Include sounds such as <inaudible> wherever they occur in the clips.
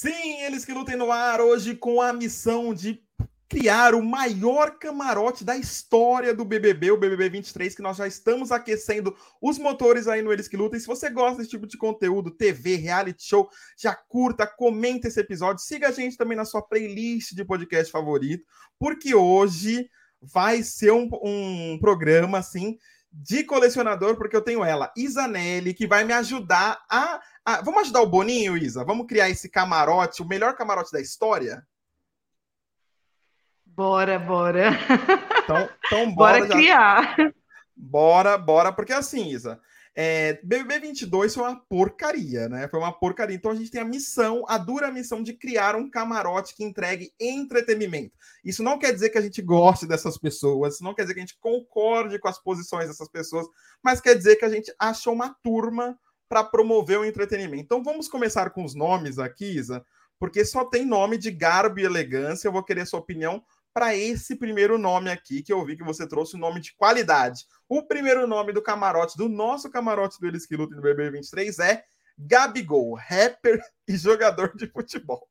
Sim, eles que lutem no ar hoje com a missão de criar o maior camarote da história do BBB, o BBB 23, que nós já estamos aquecendo os motores aí no Eles que Lutem. Se você gosta desse tipo de conteúdo, TV, reality show, já curta, comenta esse episódio, siga a gente também na sua playlist de podcast favorito, porque hoje vai ser um, um programa assim de colecionador, porque eu tenho ela, Isanelli, que vai me ajudar a, a. Vamos ajudar o Boninho, Isa? Vamos criar esse camarote, o melhor camarote da história? Bora, bora. Então, então bora, bora criar. Já... Bora, bora, porque assim, Isa, é, BBB 22 foi uma porcaria, né? Foi uma porcaria. Então a gente tem a missão, a dura missão de criar um camarote que entregue entretenimento. Isso não quer dizer que a gente goste dessas pessoas, não quer dizer que a gente concorde com as posições dessas pessoas, mas quer dizer que a gente achou uma turma para promover o entretenimento. Então vamos começar com os nomes aqui, Isa, porque só tem nome de garbo e elegância. Eu vou querer sua opinião para esse primeiro nome aqui, que eu vi que você trouxe um nome de qualidade. O primeiro nome do camarote, do nosso camarote do Eles que Lutam no BB 23 é Gabigol, rapper e jogador de futebol.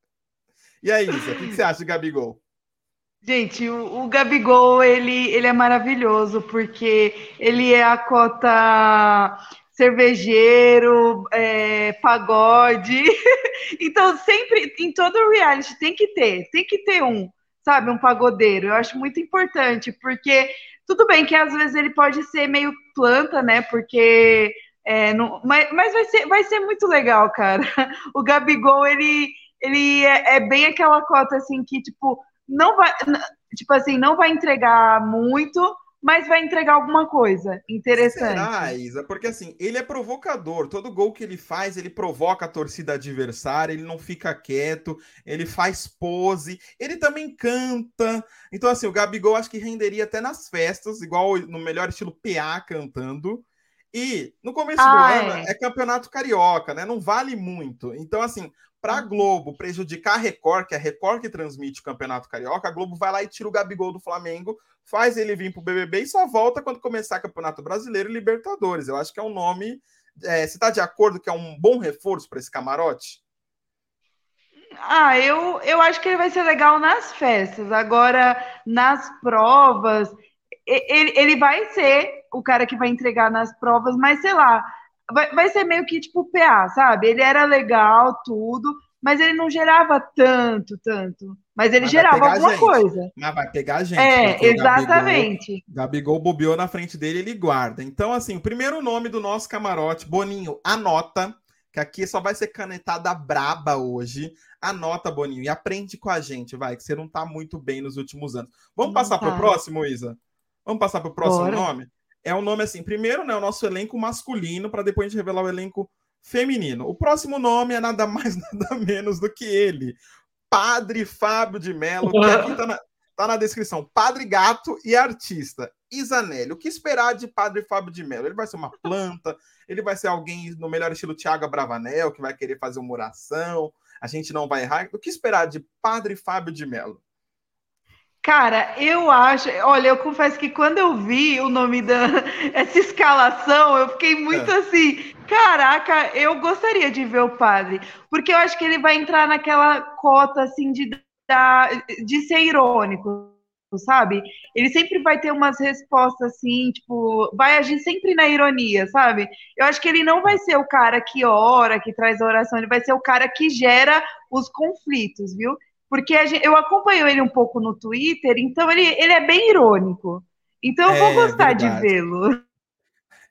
E aí, Isa, o que, você acha de Gabigol? Gente, o, o, Gabigol, ele, ele é maravilhoso, porque ele é a cota cervejeiro, é, pagode. <laughs> então, sempre, em todo reality, tem que ter, tem que ter um sabe, um pagodeiro. Eu acho muito importante, porque tudo bem que às vezes ele pode ser meio planta, né? Porque. É, não, mas, mas vai, ser, vai ser muito legal, cara. <laughs> O Gabigol, ele, ele é, é bem aquela cota assim que, tipo, não vai. Tipo assim, não vai entregar muito, mas vai entregar alguma coisa interessante. Será, Isa? Porque assim, ele é provocador. Todo gol que ele faz, ele provoca a torcida adversária, ele não fica quieto, ele faz pose, ele também canta. Então, assim, o Gabigol acho que renderia até nas festas, igual no melhor estilo PA cantando. E no começo ah, do ano é. é campeonato carioca, né? Não vale muito. Então, assim, para a uhum. Globo prejudicar a Record, que é a Record que transmite o Campeonato Carioca, a Globo vai lá e tira o Gabigol do Flamengo, faz ele vir para o BBB e só volta quando começar Campeonato Brasileiro e Libertadores. Eu acho que é um nome. É, você está de acordo que é um bom reforço para esse camarote? Ah, eu, eu acho que ele vai ser legal nas festas. Agora, nas provas, ele, ele vai ser o cara que vai entregar nas provas, mas sei lá, vai, vai ser meio que tipo PA, sabe? Ele era legal, tudo, mas ele não gerava tanto, tanto. Mas ele mas gerava alguma gente. coisa. Mas vai pegar a gente. É, exatamente. Gabigol, Gabigol bobeou na frente dele, ele guarda. Então, assim, o primeiro nome do nosso camarote, Boninho, anota, que aqui só vai ser canetada braba hoje. Anota, Boninho, e aprende com a gente, vai, que você não tá muito bem nos últimos anos. Vamos passar tá. para o próximo, Isa? Vamos passar para o próximo Bora. nome? É um nome assim. Primeiro, né, o nosso elenco masculino, para depois a gente revelar o elenco feminino. O próximo nome é nada mais, <laughs> nada menos do que ele. Padre Fábio de Mello, que <laughs> aqui tá na, tá na descrição. Padre Gato e artista. Isanelli. O que esperar de Padre Fábio de Mello? Ele vai ser uma planta, ele vai ser alguém no melhor estilo Tiago Bravanel, que vai querer fazer uma oração, a gente não vai errar. O que esperar de Padre Fábio de Mello? Cara, eu acho. Olha, eu confesso que quando eu vi o nome da <laughs> essa escalação, eu fiquei muito é. assim. Caraca, eu gostaria de ver o padre, porque eu acho que ele vai entrar naquela cota assim de, de ser irônico, sabe? Ele sempre vai ter umas respostas assim, tipo, vai agir sempre na ironia, sabe? Eu acho que ele não vai ser o cara que ora, que traz a oração, ele vai ser o cara que gera os conflitos, viu? Porque gente, eu acompanho ele um pouco no Twitter, então ele, ele é bem irônico. Então eu é, vou gostar verdade. de vê-lo.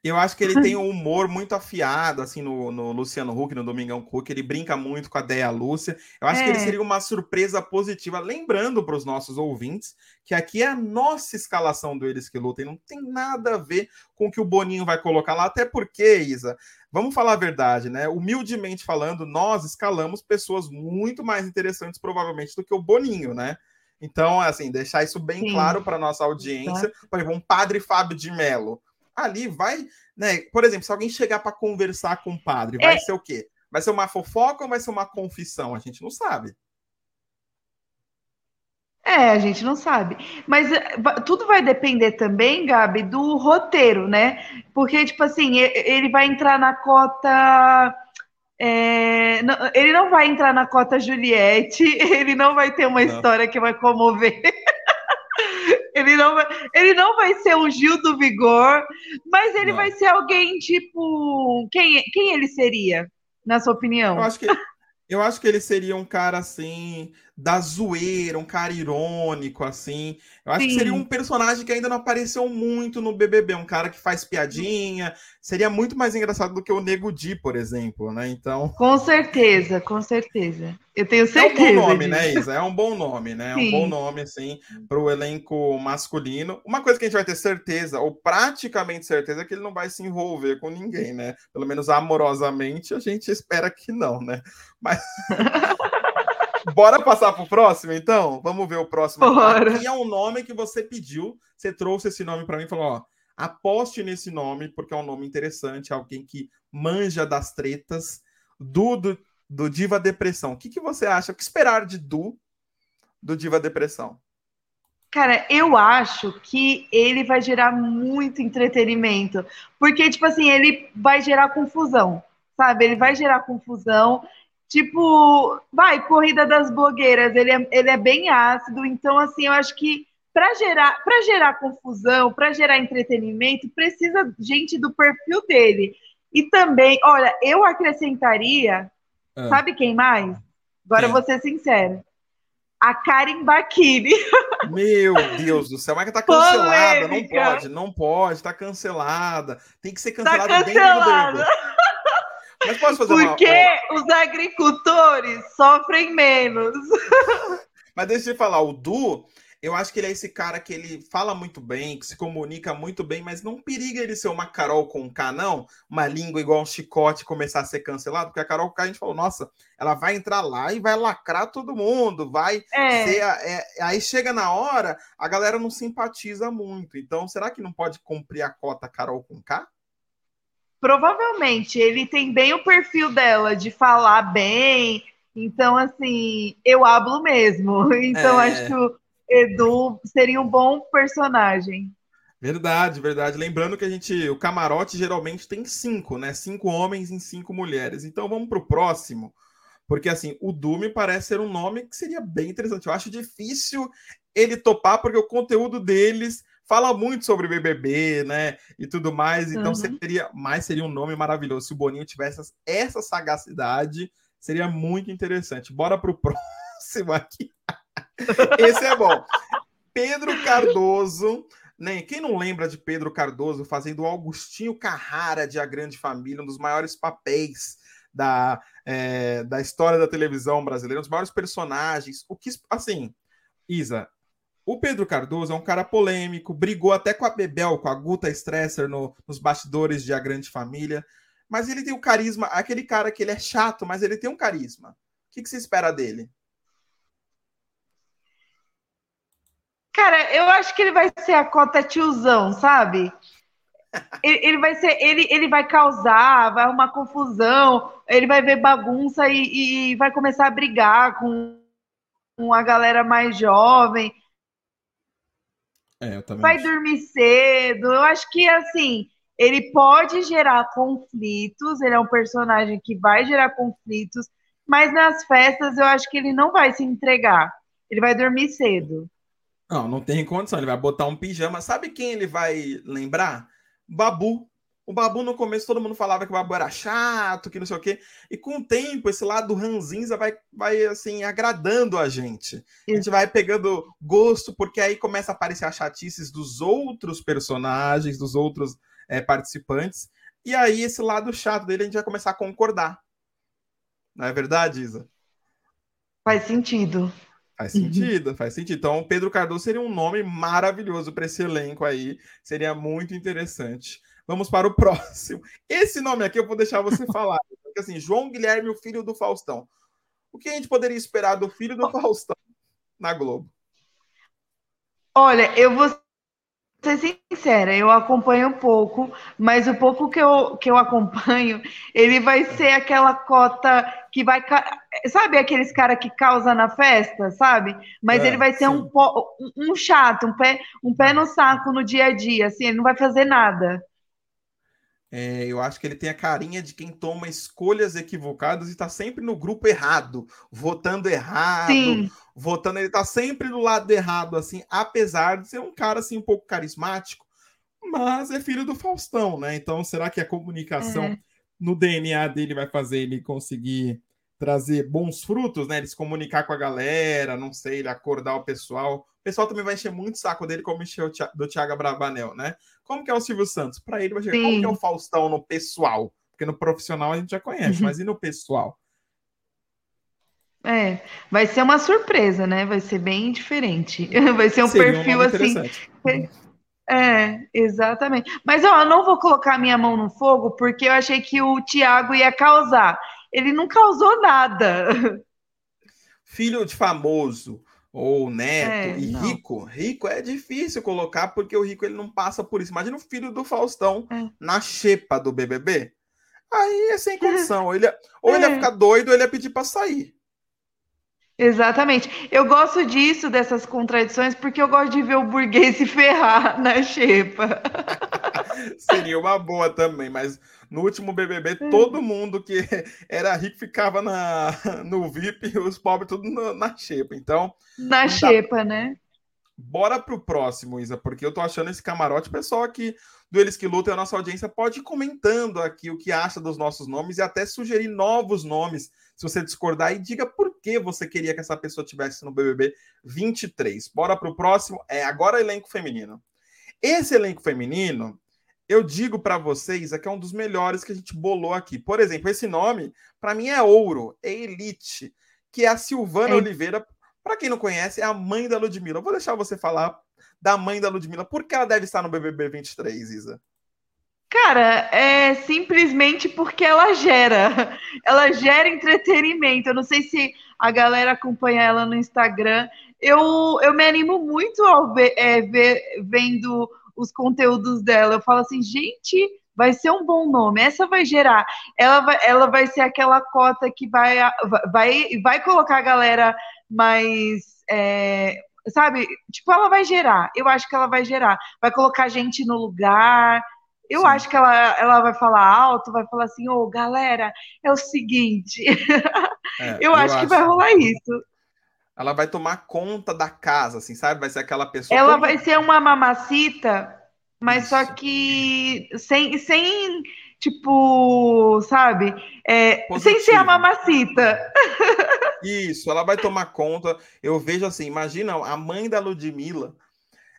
Eu acho que ele tem <laughs> um humor muito afiado, assim, no, no Luciano Huck, no Domingão Cook. Ele brinca muito com a Deia Lúcia. Eu acho é. que ele é. seria uma surpresa positiva. Lembrando para os nossos ouvintes que aqui é a nossa escalação do Eles que Lutem. Não tem nada a ver com o que o Boninho vai colocar lá. Até porque, Isa, vamos falar a verdade, né? Humildemente falando, nós escalamos pessoas muito mais interessantes, provavelmente, do que o Boninho, né? Então, assim, deixar isso bem Sim. claro para nossa audiência. Por exemplo, um padre Fábio de Mello ali vai, né? Por exemplo, se alguém chegar para conversar com o padre, vai é... ser o quê? Vai ser uma fofoca ou vai ser uma confissão? A gente não sabe. É, a gente não sabe. Mas eh, tudo vai depender também, Gabi, do roteiro, né? Porque, tipo assim, ele vai entrar na cota É, não, ele não vai entrar na cota Juliette, <laughs> ele não vai ter uma não. história que vai comover. <laughs> ele, não vai, ele não vai ser o Gil do Vigor, mas ele não. vai ser alguém tipo. Quem, quem ele seria, na sua opinião? Eu acho que eu acho que ele seria um cara assim, da zoeira, um cara irônico, assim. Eu acho Sim. que seria um personagem que ainda não apareceu muito no BBB, um cara que faz piadinha. Seria muito mais engraçado do que o Nego Di, por exemplo, né? Então. Com certeza, com certeza. Eu tenho certeza. É um bom nome, disso. né, Isa? É um bom nome, né? É um bom nome, assim, para o elenco masculino. Uma coisa que a gente vai ter certeza, ou praticamente certeza, é que ele não vai se envolver com ninguém, né? Pelo menos amorosamente, a gente espera que não, né? Mas. <laughs> Bora passar pro próximo, então? Vamos ver o próximo. Bora. Aqui é um nome que você pediu. Você trouxe esse nome para mim e falou: ó, aposte nesse nome, porque é um nome interessante, alguém que manja das tretas. Du, do, do Diva Depressão. O que, que você acha? O que esperar de Du do Diva Depressão? Cara, eu acho que ele vai gerar muito entretenimento. Porque, tipo assim, ele vai gerar confusão, sabe? Ele vai gerar confusão. Tipo, vai, Corrida das Blogueiras, ele é, ele é bem ácido, então, assim, eu acho que para gerar, para gerar confusão, para gerar entretenimento, precisa gente do perfil dele. E também, olha, eu acrescentaria, ah. sabe quem mais? Agora quem? eu vou ser sincero. A Karen Bakini. <laughs> Meu Deus do céu, mas que tá cancelada, Polêmica. não pode, não pode, tá cancelada. Tem que ser cancelada, tá cancelada. dentro do mas posso fazer Porque uma... os agricultores sofrem menos. <laughs> Mas deixa eu falar, o Du, eu acho que ele é esse cara que ele fala muito bem, que se comunica muito bem, mas não periga ele ser uma Carol com K, não. Uma língua igual um chicote começar a ser cancelado, porque a Carol K a gente falou, nossa, ela vai entrar lá e vai lacrar todo mundo, vai é. ser. É, aí chega na hora, a galera não simpatiza muito. Então, será que não pode cumprir a cota Carol com K? Provavelmente ele tem bem o perfil dela de falar bem. Então, assim, eu hablo mesmo. <laughs> Então, é... acho que o Edu seria um bom personagem. Verdade, verdade. Lembrando que a gente, o camarote geralmente tem cinco, né? Cinco homens e cinco mulheres. Então vamos para o próximo, porque assim, o Du me parece ser um nome que seria bem interessante. Eu acho difícil ele topar, porque o conteúdo deles fala muito sobre BBB, né? E tudo mais. Então uhum. seria, mais seria um nome maravilhoso se o Boninho tivesse essa sagacidade, seria muito interessante. Bora pro <laughs> próximo aqui. Esse é bom. Pedro Cardoso. Né? Quem não lembra de Pedro Cardoso fazendo o Augustinho Carrara de A Grande Família, um dos maiores papéis da, é, da história da televisão brasileira, um dos maiores personagens. O que, assim, Isa, o Pedro Cardoso é um cara polêmico, brigou até com a Bebel, com a Guta Stresser no, nos bastidores de A Grande Família. Mas ele tem o carisma, aquele cara que ele é chato, mas ele tem um carisma. O que, que você espera dele? Cara, eu acho que ele vai ser a cota tiozão, sabe? <laughs> ele, ele, vai ser, ele, ele vai causar, vai arrumar confusão, ele vai ver bagunça e, e vai começar a brigar com, com a galera mais jovem. É, vai acho. dormir cedo. Eu acho que assim, ele pode gerar conflitos, ele é um personagem que vai gerar conflitos, mas nas festas eu acho que ele não vai se entregar. Ele vai dormir cedo. Não, não tem condição. Ele vai botar um pijama. Sabe quem ele vai lembrar? Babu. O Babu, no começo, todo mundo falava que o Babu era chato, que não sei o quê. E com o tempo, esse lado ranzinza vai, vai assim, agradando a gente. A gente vai pegando gosto, porque aí começa a aparecer as chatices dos outros personagens, dos outros é, participantes. E aí, esse lado chato dele, a gente vai começar a concordar. Não é verdade, Isa? Faz sentido. Faz sentido, uhum. faz sentido. Então, Pedro Cardoso seria um nome maravilhoso para esse elenco aí. Seria muito interessante. Vamos para o próximo. Esse nome aqui eu vou deixar você falar. Porque assim, João Guilherme, o filho do Faustão. O que a gente poderia esperar do filho do Faustão na Globo? Olha, eu vou ser sincera, eu acompanho um pouco, mas o pouco que eu, que eu acompanho, ele vai ser aquela cota que vai. Sabe aqueles cara que causa na festa, sabe? Mas é, ele vai ser um, um chato, um pé, um pé no saco no dia a dia, assim, ele não vai fazer nada. É, eu acho que ele tem a carinha de quem toma escolhas equivocadas e está sempre no grupo errado, votando errado, Sim. votando. Ele está sempre do lado errado, assim, apesar de ser um cara assim um pouco carismático, mas é filho do Faustão, né? Então, será que a comunicação é. no DNA dele vai fazer ele conseguir trazer bons frutos, né? Ele se comunicar com a galera, não sei, ele acordar o pessoal. O pessoal também vai encher muito saco dele, como encheu do Thiago Bravanel, né? Como que é o Silvio Santos? Para ele vai chegar, como que é o Faustão no pessoal? Porque no profissional a gente já conhece, <laughs> mas e no pessoal? É, vai ser uma surpresa, né? Vai ser bem diferente. <laughs> Vai ser um Seria perfil um assim. É, exatamente. Mas ó, eu não vou colocar minha mão no fogo porque eu achei que o Thiago ia causar. Ele não causou nada. Filho de famoso ou neto é, e não. rico, rico é difícil colocar porque o rico ele não passa por isso. Imagina o filho do Faustão é. na xepa do BBB. Aí é sem <laughs> condição. Ele, ou ele ia é. ficar doido ou ele ia pedir para sair. Exatamente. Eu gosto disso, dessas contradições, porque eu gosto de ver o burguês <laughs> se ferrar na xepa. <laughs> Seria uma boa também, mas no último BBB, todo mundo que <laughs> era rico ficava na, no VIP e os pobres tudo na, na xepa. Então. Na xepa, né? Bora pro próximo, Isa, porque eu tô achando esse camarote. Pessoal aqui do Eles que Lutam, a nossa audiência pode ir comentando aqui o que acha dos nossos nomes e até sugerir novos nomes, se você discordar, e diga por que você queria que essa pessoa tivesse no BBB 23. Bora pro próximo. É agora elenco feminino. Esse elenco feminino, eu digo para vocês, é que é um dos melhores que a gente bolou aqui. Por exemplo, esse nome, para mim, é ouro, é elite, que é a Silvana é. Oliveira para quem não conhece, é a mãe da Ludmilla. Eu vou deixar você falar da mãe da Ludmilla. Por que ela deve estar no BBB 23, Isa? Cara, é simplesmente porque ela gera. <laughs> Ela gera entretenimento. Eu não sei se a galera acompanha ela no Instagram. Eu, eu me animo muito ao ver, é, ver, vendo os conteúdos dela. Eu falo assim, gente, vai ser um bom nome. Essa vai gerar. Ela vai, ela vai ser aquela cota que vai, vai, vai colocar a galera mais. É, sabe? Tipo, ela vai gerar. Eu acho que ela vai gerar. Vai colocar gente no lugar. Eu Sim. acho que ela, ela vai falar alto, vai falar assim, ô, oh, galera, é o seguinte. <laughs> É, eu, eu acho, acho que vai rolar isso. Ela vai tomar conta da casa, assim, sabe? Vai ser aquela pessoa. Ela como... vai ser uma mamacita, mas isso. só que sem, sem tipo, sabe? É, sem ser a mamacita. <laughs> Isso, ela vai tomar conta. Eu vejo assim, imagina a mãe da Ludmilla,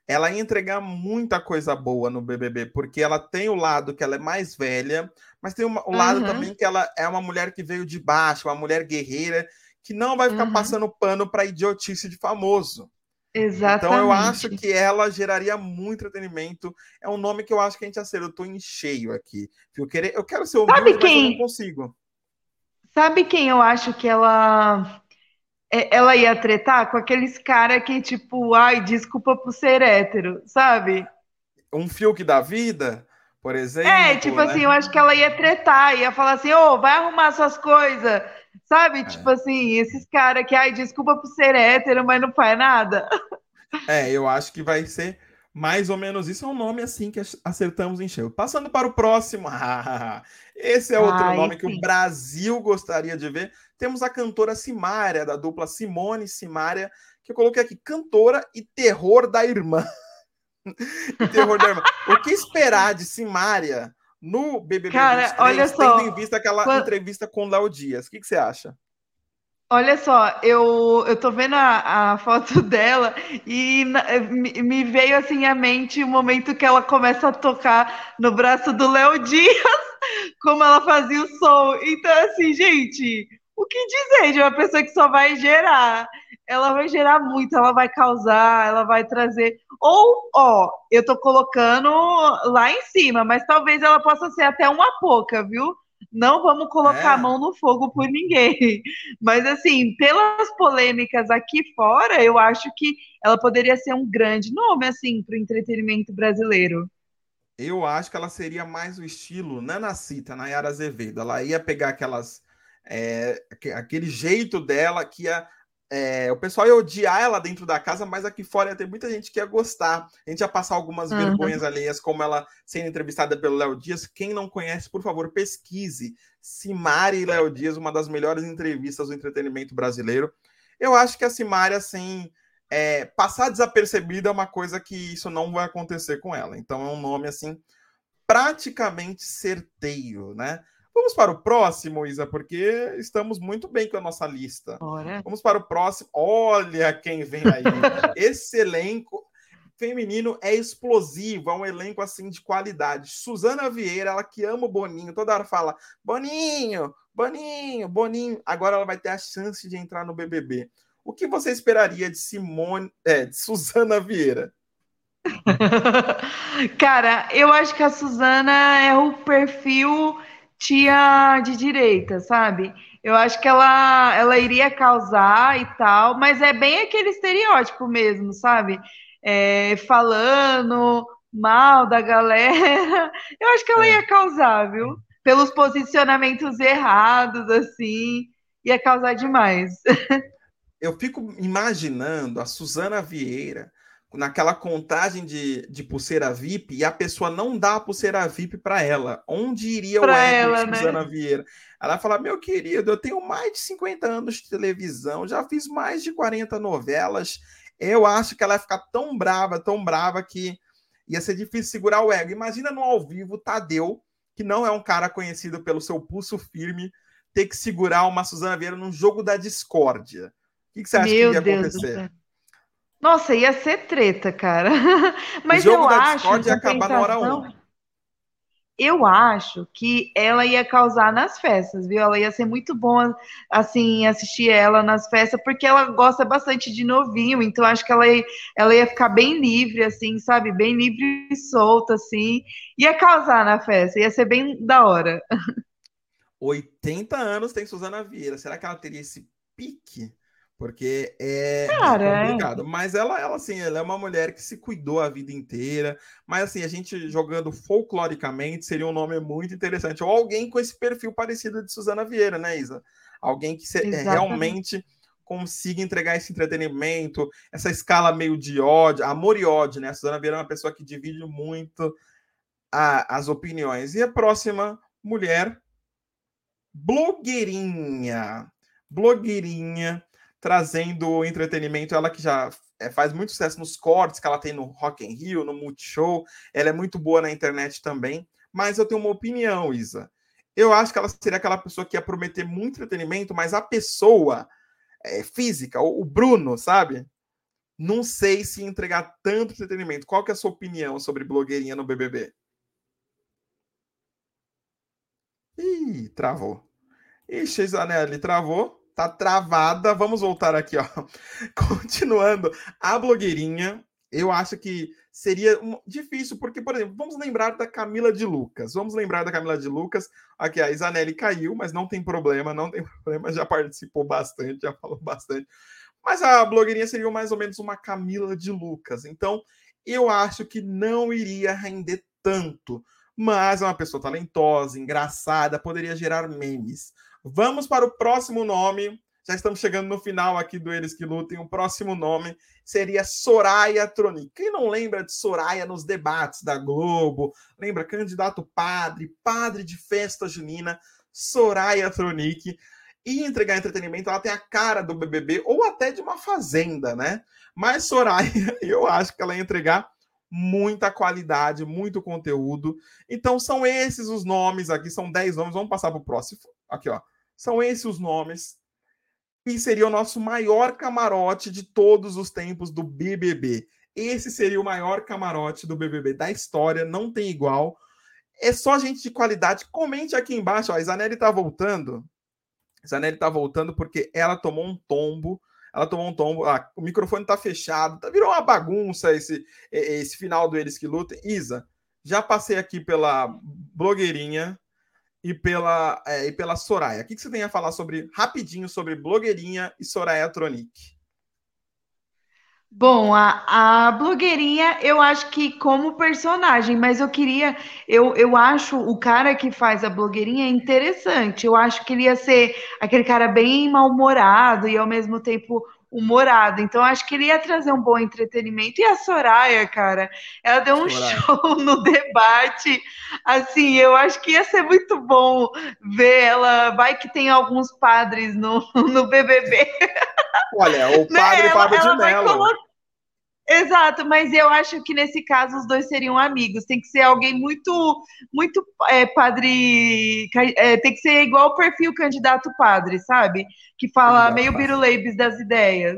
ela ia entregar muita coisa boa no BBB, porque ela tem o lado que ela é mais velha, mas tem o lado uhum. também que ela é uma mulher que veio de baixo, uma mulher guerreira, que não vai ficar uhum. passando pano para idiotice de famoso. Exatamente. Então eu acho que ela geraria muito entretenimento. É um nome que eu acho que a gente acertou. Em cheio aqui. Eu, querer, eu quero ser humilde, Sabe quem? eu não consigo. Sabe quem eu acho que ela é, ela ia tretar com aqueles cara que tipo, ai, desculpa por ser hétero, sabe? Um Fiuk da vida, por exemplo. É, tipo né? assim, eu acho que ela ia tretar, ia falar assim, ô, oh, vai arrumar suas coisas, sabe? É. Tipo assim, esses caras que, ai, desculpa por ser hétero, mas não faz nada. É, eu acho que vai ser mais ou menos isso. É um nome assim que acertamos em cheio. Passando para o próximo. <laughs> Esse é outro Ai, nome sim. que o Brasil gostaria de ver. Temos a cantora Simária, da dupla Simone Simária, que eu coloquei aqui, cantora e terror da irmã. <laughs> terror da irmã. O que esperar de Simária no BBB Cara, 23, olha só, tendo em vista aquela quando... entrevista com o Léo Dias? O que, que você acha? Olha só, eu, eu tô vendo a, a foto <laughs> dela e me, me veio assim à mente o momento que ela começa a tocar no braço do Léo <laughs> Dias, como ela fazia o som. Então, assim, gente, o que dizer de uma pessoa que só vai gerar? Ela vai gerar muito, ela vai causar, ela vai trazer. Ou, ó, eu tô colocando lá em cima, mas talvez ela possa ser até uma pouca, viu? Não vamos colocar é. a mão no fogo por ninguém. <laughs> Mas, assim, pelas polêmicas aqui fora, eu acho que ela poderia ser um grande nome, assim, para o entretenimento brasileiro. Eu acho que ela seria mais o estilo Nanacita, Nayara Azevedo. Ela ia pegar aquelas. É, aquele jeito dela que ia é, o pessoal ia odiar ela dentro da casa, mas aqui fora ia ter muita gente que ia gostar. A gente ia passar algumas uhum. vergonhas alheias, como ela sendo entrevistada pelo Léo Dias. Quem não conhece, por favor, pesquise. Simari e Léo Dias, uma das melhores entrevistas do entretenimento brasileiro. Eu acho que a Simari, assim, é, passar desapercebida é uma coisa que isso não vai acontecer com ela. Então é um nome, assim, praticamente certeiro, né? Vamos para o próximo, Isa, porque estamos muito bem com a nossa lista. Vamos para o próximo. Olha quem vem aí. <laughs> Esse elenco feminino é explosivo, é um elenco assim de qualidade. Suzana Vieira, ela que ama o Boninho, toda hora fala: Boninho, Boninho, Boninho. Agora ela vai ter a chance de entrar no BBB. O que você esperaria de Simone, é, de Suzana Vieira? <laughs> Cara, eu acho que a Suzana é o perfil tia de direita, sabe? Eu acho que ela, ela iria causar e tal, mas é bem aquele estereótipo mesmo, sabe? É, falando mal da galera. <laughs> Eu acho que ela é. ia causar, viu? Pelos posicionamentos errados, assim, ia causar demais. <laughs> Eu fico imaginando a Suzana Vieira naquela contagem de, de pulseira VIP e a pessoa não dá a pulseira VIP para ela. Onde iria pra o ego ela, de Suzana né? Vieira? Ela fala: Meu querido, eu tenho mais de 50 anos de televisão, já fiz mais de 40 novelas. Eu acho que ela ia ficar tão brava, tão brava, que ia ser difícil segurar o ego. Imagina no ao vivo Tadeu, que não é um cara conhecido pelo seu pulso firme, ter que segurar uma Suzana Vieira num jogo da discórdia. O que, que você acha Meu que ia Deus acontecer? Nossa, ia ser treta, cara. <laughs> Mas o jogo eu da acho. Discord ia acabar na hora 1. Eu acho que ela ia causar nas festas, viu? Ela ia ser muito bom, assim, assistir ela nas festas, porque ela gosta bastante de novinho, então acho que ela ia, ela ia ficar bem livre, assim, sabe? Bem livre e solta, assim. Ia causar na festa, ia ser bem da hora. <laughs> 80 anos tem Suzana Vieira. Será que ela teria esse pique? Porque é, Cara, é complicado. É. Mas ela, ela, assim, ela é uma mulher que se cuidou a vida inteira. Mas, assim, a gente jogando folcloricamente seria um nome muito interessante. Ou alguém com esse perfil parecido de Suzana Vieira, né, Isa? Alguém que se, é, realmente consiga entregar esse entretenimento, essa escala meio de ódio, amor e ódio, né? A Suzana Vieira é uma pessoa que divide muito a, as opiniões. E a próxima mulher, blogueirinha. Blogueirinha trazendo entretenimento. Ela que já é, faz muito sucesso nos cortes que ela tem no Rock in Rio, no Multishow. Ela é muito boa na internet também. Mas eu tenho uma opinião, Isa. Eu acho que ela seria aquela pessoa que ia prometer muito entretenimento, mas a pessoa é, física, o, o Bruno, sabe? Não sei se entregar tanto entretenimento. Qual que é a sua opinião sobre blogueirinha no BBB? Ih, travou. Ixi, Zanelli, travou tá travada. Vamos voltar aqui, ó. <laughs> Continuando, a blogueirinha, eu acho que seria difícil, porque, por exemplo, vamos lembrar da Camila de Lucas. Vamos lembrar da Camila de Lucas. Aqui, a Isanelli caiu, mas não tem problema, não tem <laughs> problema, já participou bastante, já falou bastante. Mas a blogueirinha seria mais ou menos uma Camila de Lucas. Então, eu acho que não iria render tanto. Mas é uma pessoa talentosa, engraçada, poderia gerar memes. Vamos para o próximo nome. Já estamos chegando no final aqui do Eles que Lutem. O próximo nome seria Soraya Tronic. Quem não lembra de Soraya nos debates da Globo? Lembra candidato padre, padre de festa junina, Soraya Tronic. E entregar entretenimento, ela tem a cara do BBB ou até de uma fazenda, né? Mas Soraya, <laughs> eu acho que ela ia entregar muita qualidade, muito conteúdo. Então são esses os nomes aqui, são 10 nomes. Vamos passar para o próximo. Aqui, ó. São esses os nomes. E seria o nosso maior camarote de todos os tempos do BBB. Esse seria o maior camarote do BBB da história, não tem igual. É só gente de qualidade. Comente aqui embaixo, ó, a Zanelli tá voltando. A Zanelli tá voltando porque ela tomou um tombo. Ela tomou um tombo. Ah, o microfone tá fechado. Tá, virou uma bagunça esse, esse final do Eles que Lutem. Isa, já passei aqui pela blogueirinha e pela, é, e pela Soraya. O que, que você tem a falar sobre rapidinho sobre blogueirinha e Soraya Tronic? Bom, a, a blogueirinha eu acho que como personagem, mas eu queria, eu, eu acho o cara que faz a blogueirinha interessante. Eu acho que ele ia ser aquele cara bem mal-humorado e ao mesmo tempo humorado. Então, acho que ele ia trazer um bom entretenimento. E a Soraya, cara, ela deu um Soraya. show no debate. Assim, eu acho que ia ser muito bom ver ela. Vai que tem alguns padres no, <laughs> no BBB. Olha, o padre né? Fábio ela, de Mello. Exato, mas eu acho que nesse caso os dois seriam amigos. Tem que ser alguém muito, muito é, padre. É, tem que ser igual o perfil candidato padre, sabe? Que fala meio biruleibes das ideias.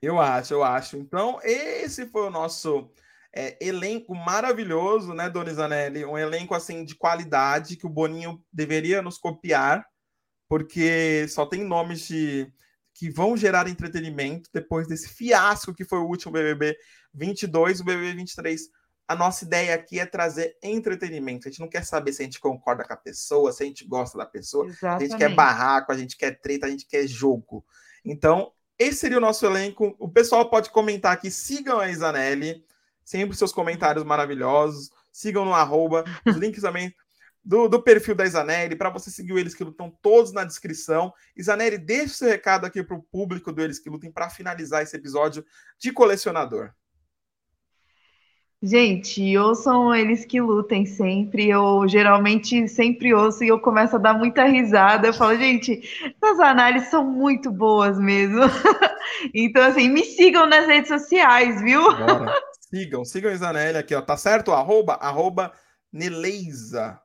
Eu acho, eu acho. Então, esse foi o nosso é, elenco maravilhoso, né, Dona Zanelli? Um elenco assim de qualidade que o Boninho deveria nos copiar, porque só tem nomes de que vão gerar entretenimento depois desse fiasco que foi o último BBB 22, o BBB 23. A nossa ideia aqui é trazer entretenimento. A gente não quer saber se a gente concorda com a pessoa, se a gente gosta da pessoa. Exatamente. A gente quer barraco, a gente quer treta, a gente quer jogo. Então, esse seria o nosso elenco. O pessoal pode comentar aqui. Sigam a Isanelli. Sempre seus comentários maravilhosos. Sigam no arroba. Os links também do, do perfil da Isanelli, para você seguir o Eles que Lutam todos na descrição. Isanelli, deixe seu recado aqui para o público do Eles que Lutem para finalizar esse episódio de colecionador. Gente, ouçam eles que lutem sempre. Eu geralmente sempre ouço e eu começo a dar muita risada. Eu falo, gente, essas análises são muito boas mesmo. <laughs> então, assim, me sigam nas redes sociais, viu? Bora. Sigam, sigam a Isanelli aqui, ó. Tá certo? Arroba, arroba Neleisa.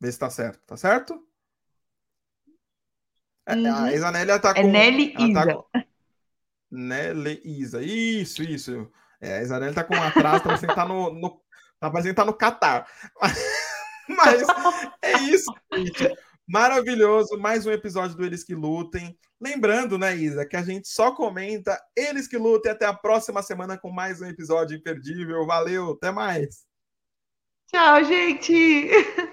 Vê se tá certo. Tá certo? É, uhum. A Isanélia tá é com. É Nelly tá Isa. Tá. Nelly Isa. Isso, isso. É, a Isanélia tá com um atraso, tá parecendo tá no, no. Tá parecendo tá no Catar. <laughs> Mas é isso, gente. Maravilhoso, mais um episódio do Eles que Lutem. Lembrando, né, Isa, que a gente só comenta Eles que Lutem. Até a próxima semana com mais um episódio imperdível. Valeu, até mais. Tchau, gente! <laughs>